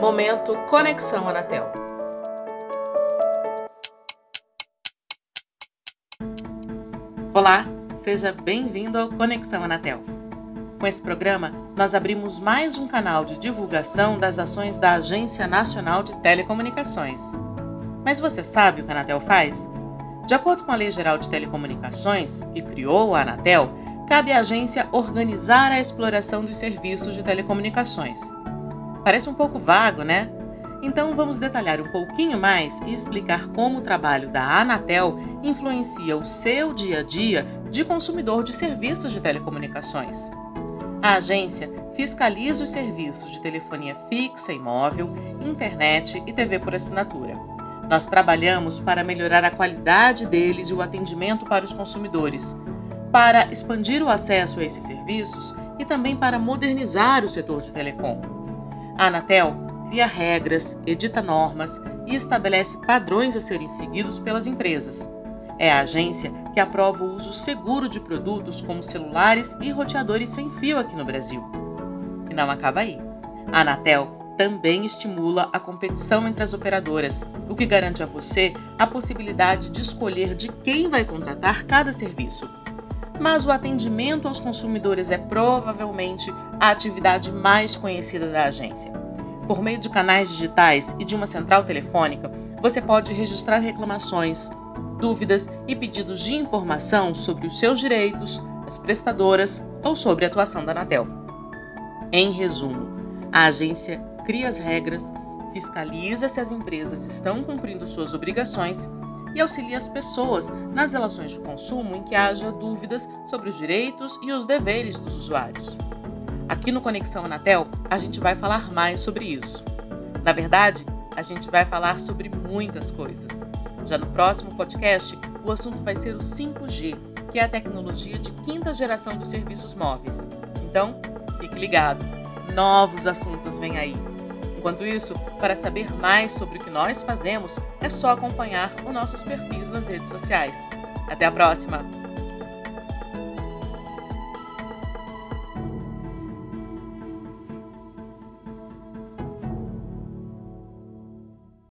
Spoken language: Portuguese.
Momento Conexão Anatel. Olá, seja bem-vindo ao Conexão Anatel. Com esse programa, nós abrimos mais um canal de divulgação das ações da Agência Nacional de Telecomunicações. Mas você sabe o que a Anatel faz? De acordo com a Lei Geral de Telecomunicações, que criou a Anatel, cabe à agência organizar a exploração dos serviços de telecomunicações. Parece um pouco vago, né? Então vamos detalhar um pouquinho mais e explicar como o trabalho da Anatel influencia o seu dia a dia de consumidor de serviços de telecomunicações. A agência fiscaliza os serviços de telefonia fixa e móvel, internet e TV por assinatura. Nós trabalhamos para melhorar a qualidade deles e o atendimento para os consumidores, para expandir o acesso a esses serviços e também para modernizar o setor de telecom. A Anatel cria regras, edita normas e estabelece padrões a serem seguidos pelas empresas. É a agência que aprova o uso seguro de produtos como celulares e roteadores sem fio aqui no Brasil. E não acaba aí. A Anatel também estimula a competição entre as operadoras, o que garante a você a possibilidade de escolher de quem vai contratar cada serviço. Mas o atendimento aos consumidores é provavelmente a atividade mais conhecida da agência. Por meio de canais digitais e de uma central telefônica, você pode registrar reclamações, dúvidas e pedidos de informação sobre os seus direitos, as prestadoras ou sobre a atuação da Anatel. Em resumo, a agência cria as regras, fiscaliza se as empresas estão cumprindo suas obrigações e auxilia as pessoas nas relações de consumo em que haja dúvidas sobre os direitos e os deveres dos usuários. Aqui no Conexão Anatel, a gente vai falar mais sobre isso. Na verdade, a gente vai falar sobre muitas coisas. Já no próximo podcast, o assunto vai ser o 5G, que é a tecnologia de quinta geração dos serviços móveis. Então, fique ligado, novos assuntos vêm aí. Enquanto isso, para saber mais sobre o que nós fazemos, é só acompanhar os nossos perfis nas redes sociais. Até a próxima!